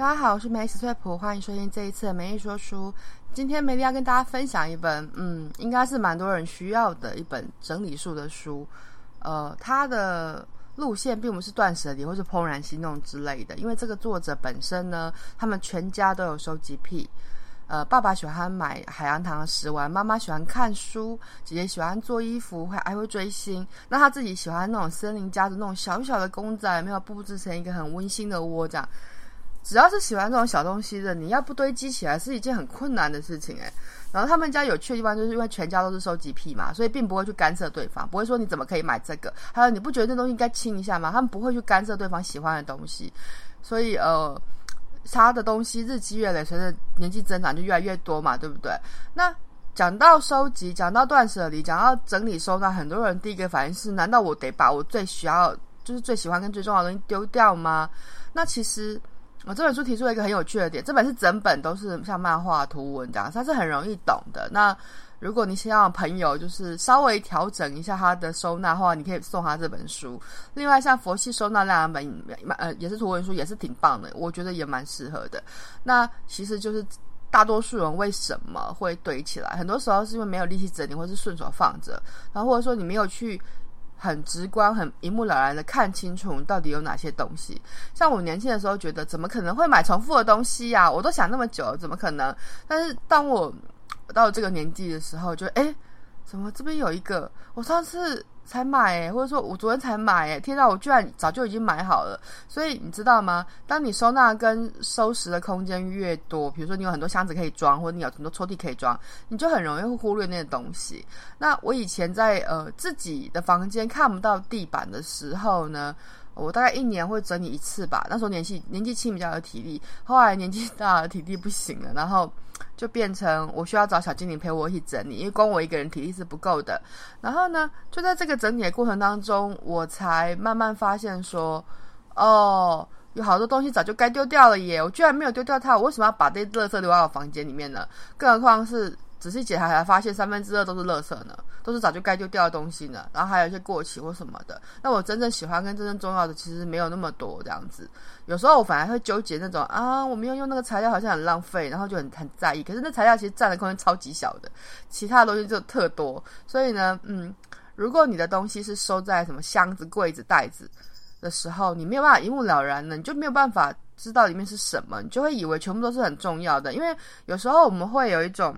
大家好，我是梅史翠普，欢迎收听这一次的梅丽说书。今天梅丽要跟大家分享一本，嗯，应该是蛮多人需要的一本整理术的书。呃，它的路线并不是断舍离或是怦然心动之类的，因为这个作者本身呢，他们全家都有收集癖。呃，爸爸喜欢买海洋堂的食玩，妈妈喜欢看书，姐姐喜欢做衣服，还还会追星。那他自己喜欢那种森林家的那种小小的公仔，没有布置成一个很温馨的窝这样。只要是喜欢这种小东西的，你要不堆积起来是一件很困难的事情诶。然后他们家有趣的地方，就是因为全家都是收集癖嘛，所以并不会去干涉对方，不会说你怎么可以买这个，还有你不觉得这东西应该清一下吗？他们不会去干涉对方喜欢的东西，所以呃，他的东西日积月累，随着年纪增长就越来越多嘛，对不对？那讲到收集，讲到断舍离，讲到整理收纳，很多人第一个反应是：难道我得把我最需要，就是最喜欢跟最重要的东西丢掉吗？那其实。我这本书提出了一个很有趣的点，这本是整本都是像漫画图文这样，它是很容易懂的。那如果你想要朋友就是稍微调整一下他的收纳的话，你可以送他这本书。另外，像佛系收纳那两本，呃，也是图文书，也是挺棒的，我觉得也蛮适合的。那其实就是大多数人为什么会堆起来，很多时候是因为没有力气整理，或是顺手放着，然后或者说你没有去。很直观、很一目了然的看清楚到底有哪些东西。像我年轻的时候，觉得怎么可能会买重复的东西呀？我都想那么久，怎么可能？但是当我到这个年纪的时候，就诶，怎么这边有一个？我上次。才买诶，或者说我昨天才买诶，天哪，我居然早就已经买好了。所以你知道吗？当你收纳跟收拾的空间越多，比如说你有很多箱子可以装，或者你有很多抽屉可以装，你就很容易会忽略那些东西。那我以前在呃自己的房间看不到地板的时候呢，我大概一年会整理一次吧。那时候年纪年纪轻比较有体力，后来年纪大了体力不行了，然后。就变成我需要找小精灵陪我一起整理，因为光我一个人体力是不够的。然后呢，就在这个整理的过程当中，我才慢慢发现说，哦，有好多东西早就该丢掉了耶！我居然没有丢掉它，我为什么要把这些垃圾留在我房间里面呢？更何况是。仔细检查才发现，三分之二都是垃圾呢，都是早就该丢掉的东西呢。然后还有一些过期或什么的。那我真正喜欢跟真正重要的，其实没有那么多这样子。有时候我反而会纠结那种啊，我没有用那个材料，好像很浪费，然后就很很在意。可是那材料其实占的空间超级小的，其他的东西就特多。所以呢，嗯，如果你的东西是收在什么箱子、柜子、袋子的时候，你没有办法一目了然呢，你就没有办法知道里面是什么，你就会以为全部都是很重要的。因为有时候我们会有一种。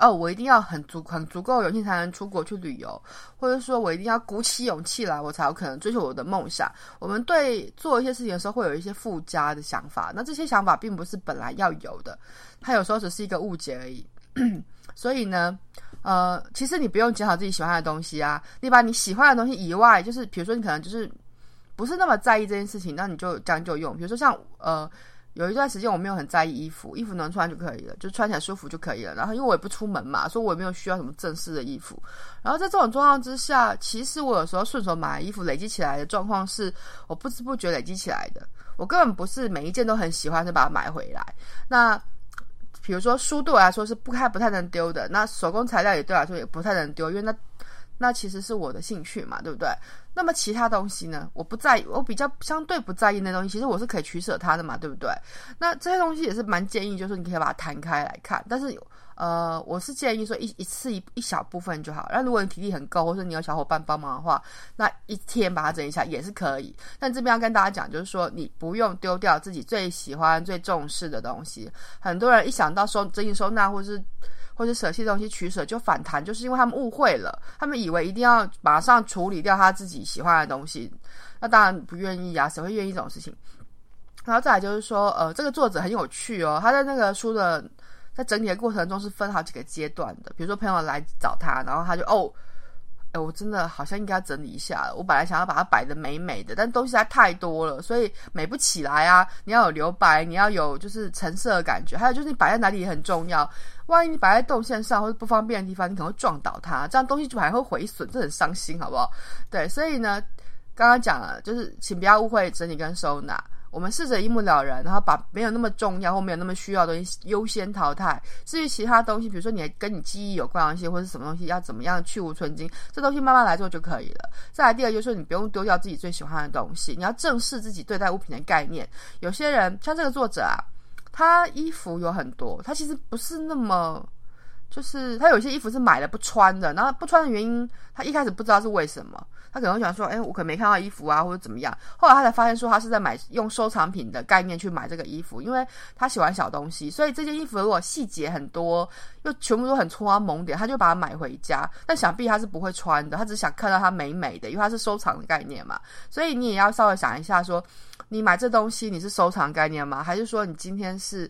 哦，我一定要很足很足够勇气才能出国去旅游，或者说我一定要鼓起勇气来，我才有可能追求我的梦想。我们对做一些事情的时候会有一些附加的想法，那这些想法并不是本来要有的，它有时候只是一个误解而已。所以呢，呃，其实你不用捡好自己喜欢的东西啊，你把你喜欢的东西以外，就是比如说你可能就是不是那么在意这件事情，那你就将就用。比如说像呃。有一段时间我没有很在意衣服，衣服能穿就可以了，就穿起来舒服就可以了。然后因为我也不出门嘛，所以我也没有需要什么正式的衣服。然后在这种状况之下，其实我有时候顺手买衣服累积起来的状况是，我不知不觉累积起来的。我根本不是每一件都很喜欢就把它买回来。那比如说书对我来说是不太不太能丢的，那手工材料也对我来说也不太能丢，因为那。那其实是我的兴趣嘛，对不对？那么其他东西呢？我不在意，我比较相对不在意那东西，其实我是可以取舍它的嘛，对不对？那这些东西也是蛮建议，就是你可以把它摊开来看。但是，呃，我是建议说一一次一一小部分就好。那如果你体力很够，或者你有小伙伴帮忙的话，那一天把它整理一下也是可以。但这边要跟大家讲，就是说你不用丢掉自己最喜欢、最重视的东西。很多人一想到收整理收纳，或是或者舍弃东西取舍就反弹，就是因为他们误会了，他们以为一定要马上处理掉他自己喜欢的东西，那当然不愿意啊，谁会愿意这种事情？然后再来就是说，呃，这个作者很有趣哦，他在那个书的在整理的过程中是分好几个阶段的，比如说朋友来找他，然后他就哦。哎，我真的好像应该整理一下。我本来想要把它摆得美美的，但东西实在太多了，所以美不起来啊。你要有留白，你要有就是陈设的感觉，还有就是你摆在哪里也很重要。万一你摆在动线上或者不方便的地方，你可能会撞倒它，这样东西就还会毁损，这很伤心，好不好？对，所以呢，刚刚讲了，就是请不要误会整理跟收纳。我们试着一目了然，然后把没有那么重要或没有那么需要的东西优先淘汰。至于其他东西，比如说你跟你记忆有关系，或者是什么东西要怎么样去无存菁，这东西慢慢来做就可以了。再来第二就是说，你不用丢掉自己最喜欢的东西，你要正视自己对待物品的概念。有些人像这个作者啊，他衣服有很多，他其实不是那么。就是他有些衣服是买了不穿的，然后不穿的原因，他一开始不知道是为什么，他可能会想说，哎，我可能没看到衣服啊，或者怎么样。后来他才发现说，他是在买用收藏品的概念去买这个衣服，因为他喜欢小东西，所以这件衣服如果细节很多，又全部都很戳他萌点，他就把它买回家。但想必他是不会穿的，他只想看到它美美的，因为它是收藏的概念嘛。所以你也要稍微想一下说，你买这东西你是收藏概念吗？还是说你今天是？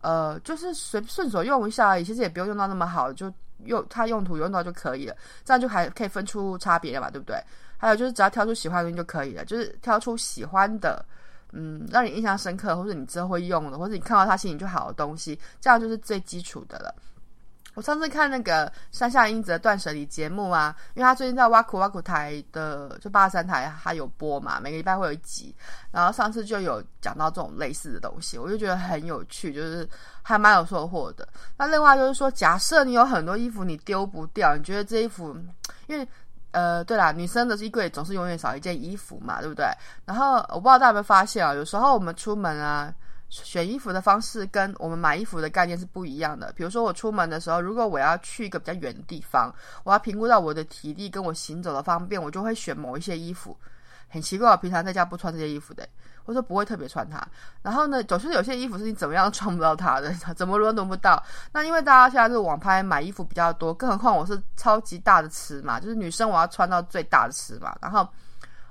呃，就是随顺手用一下而已，其实也不用用到那么好，就用它用途用到就可以了，这样就还可以分出差别了嘛，对不对？还有就是只要挑出喜欢的东西就可以了，就是挑出喜欢的，嗯，让你印象深刻，或者你之后会用的，或者你看到它心情就好的东西，这样就是最基础的了。我上次看那个山下英子的断舍离节目啊，因为他最近在挖苦挖苦台的就八十三台，他有播嘛，每个礼拜会有一集。然后上次就有讲到这种类似的东西，我就觉得很有趣，就是还蛮有收获的。那另外就是说，假设你有很多衣服你丢不掉，你觉得这衣服，因为呃，对啦，女生的衣柜总是永远少一件衣服嘛，对不对？然后我不知道大家有没有发现啊，有时候我们出门啊。选衣服的方式跟我们买衣服的概念是不一样的。比如说，我出门的时候，如果我要去一个比较远的地方，我要评估到我的体力跟我行走的方便，我就会选某一些衣服。很奇怪，我平常在家不穿这些衣服的，或者说不会特别穿它。然后呢，总是有些衣服是你怎么样都穿不到它的，怎么轮都轮不到。那因为大家现在是网拍买衣服比较多，更何况我是超级大的尺码，就是女生我要穿到最大的尺码，然后。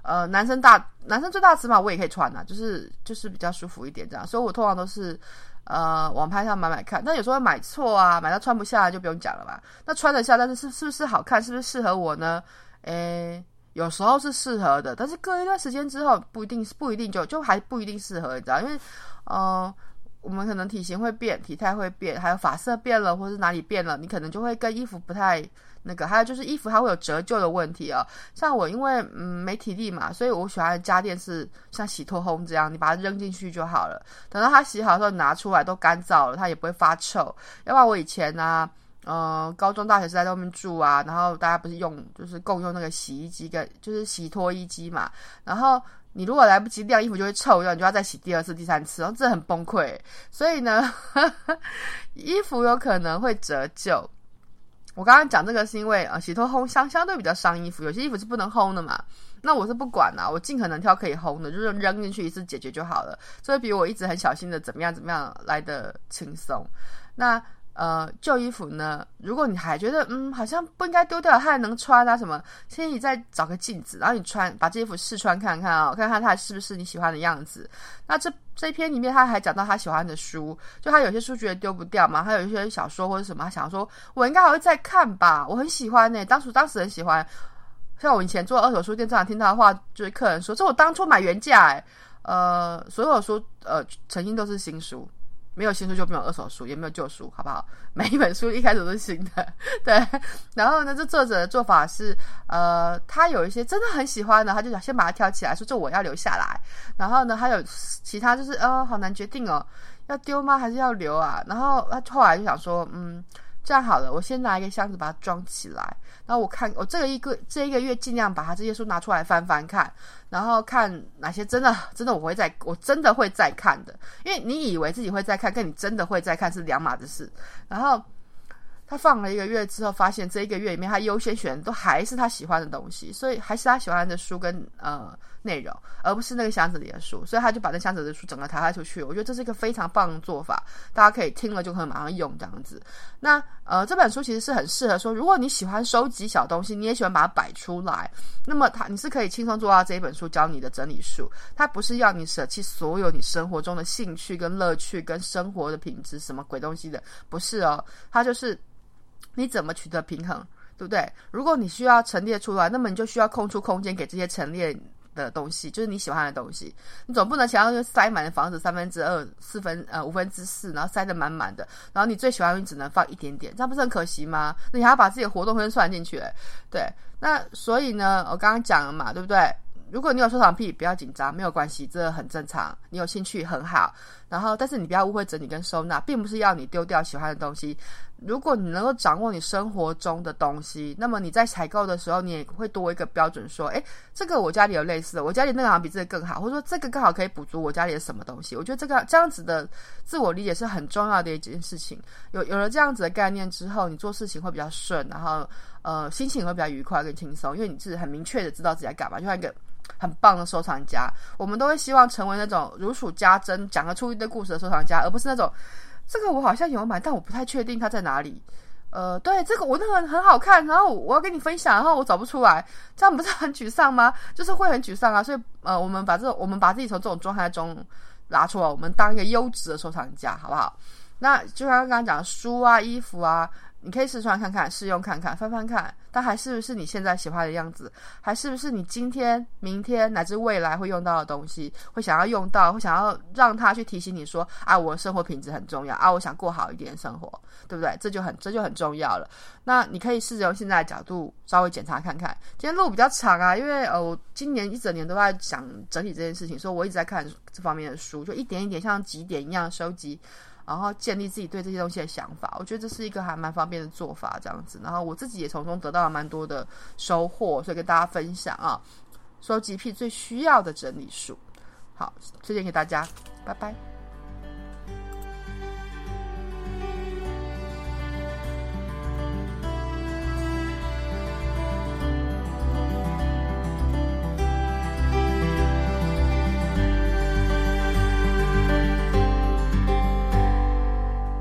呃，男生大，男生最大尺码我也可以穿呐、啊，就是就是比较舒服一点这样，所以我通常都是呃网拍上买买看，但有时候会买错啊，买到穿不下来就不用讲了吧。那穿得下，但是是是不是好看，是不是适合我呢？诶，有时候是适合的，但是隔一段时间之后不一定，不一定就就还不一定适合，你知道，因为呃。我们可能体型会变，体态会变，还有发色变了，或者是哪里变了，你可能就会跟衣服不太那个。还有就是衣服它会有折旧的问题哦。像我因为嗯没体力嘛，所以我喜欢家电是像洗脱烘这样，你把它扔进去就好了。等到它洗好的时候拿出来都干燥了，它也不会发臭。要不然我以前呢、嗯、高中大学是在外面住啊，然后大家不是用就是共用那个洗衣机跟就是洗脱衣机嘛，然后。你如果来不及晾衣服，就会臭掉，你就要再洗第二次、第三次，然后这很崩溃。所以呢，呵呵，衣服有可能会折旧。我刚刚讲这个是因为呃，洗脱烘相相对比较伤衣服，有些衣服是不能烘的嘛。那我是不管啦，我尽可能挑可以烘的，就是扔进去一次解决就好了。所以比我一直很小心的怎么样怎么样来的轻松。那。呃，旧衣服呢，如果你还觉得嗯，好像不应该丢掉，它还能穿啊什么，建议你再找个镜子，然后你穿，把这衣服试穿看看啊、看看它是不是你喜欢的样子。那这这一篇里面他还讲到他喜欢的书，就他有些书觉得丢不掉嘛，还有一些小说或者什么，他想说我应该还会再看吧，我很喜欢呢、当初当时很喜欢。像我以前做二手书店，经常听到的话，就是客人说，这我当初买原价哎，呃，所有书呃，曾经都是新书。没有新书就没有二手书，也没有旧书，好不好？每一本书一开始都是新的，对。然后呢，这作者的做法是，呃，他有一些真的很喜欢的，他就想先把它挑起来，说这我要留下来。然后呢，还有其他就是，呃，好难决定哦，要丢吗？还是要留啊？然后他后来就想说，嗯。这样好了，我先拿一个箱子把它装起来，然后我看我这个一个这一个月尽量把它这些书拿出来翻翻看，然后看哪些真的真的我会再我真的会再看的，因为你以为自己会再看，跟你真的会再看是两码子事。然后他放了一个月之后，发现这一个月里面他优先选的都还是他喜欢的东西，所以还是他喜欢的书跟呃。内容，而不是那个箱子里的书，所以他就把那箱子的书整个抬出去。我觉得这是一个非常棒的做法，大家可以听了就可以马上用这样子。那呃，这本书其实是很适合说，如果你喜欢收集小东西，你也喜欢把它摆出来，那么它你是可以轻松做到这一本书教你的整理术。它不是要你舍弃所有你生活中的兴趣跟乐趣跟生活的品质什么鬼东西的，不是哦，它就是你怎么取得平衡，对不对？如果你需要陈列出来，那么你就需要空出空间给这些陈列。的东西就是你喜欢的东西，你总不能想要就塞满的房子三分之二、四分呃五分之四，然后塞得满满的，然后你最喜欢的只能放一点点，这样不是很可惜吗？那你还要把自己的活动分算进去，对。那所以呢，我刚刚讲了嘛，对不对？如果你有收藏癖，不要紧张，没有关系，这很正常。你有兴趣很好，然后但是你不要误会整理跟收纳，并不是要你丢掉喜欢的东西。如果你能够掌握你生活中的东西，那么你在采购的时候，你也会多一个标准，说，诶，这个我家里有类似的，我家里那个好像比这个更好，或者说这个刚好可以补足我家里的什么东西。我觉得这个这样子的自我理解是很重要的一件事情。有有了这样子的概念之后，你做事情会比较顺，然后呃心情会比较愉快跟轻松，因为你是很明确的知道自己在干嘛，就像一个。很棒的收藏家，我们都会希望成为那种如数家珍、讲得出一堆故事的收藏家，而不是那种这个我好像有买，但我不太确定它在哪里。呃，对，这个我那个很好看，然后我要跟你分享，然后我找不出来，这样不是很沮丧吗？就是会很沮丧啊。所以呃，我们把这我们把自己从这种状态中拿出来，我们当一个优质的收藏家，好不好？那就像刚刚讲书啊、衣服啊。你可以试穿看看，试用看看，翻翻看，它还是不是你现在喜欢的样子？还是不是你今天、明天乃至未来会用到的东西？会想要用到，会想要让它去提醒你说：“啊，我的生活品质很重要啊，我想过好一点生活，对不对？”这就很这就很重要了。那你可以试着用现在的角度稍微检查看看。今天路比较长啊，因为呃，我今年一整年都在想整理这件事情，所以我一直在看这方面的书，就一点一点像集点一样收集。然后建立自己对这些东西的想法，我觉得这是一个还蛮方便的做法，这样子。然后我自己也从中得到了蛮多的收获，所以跟大家分享啊，收集癖最需要的整理术。好，推荐给大家，拜拜。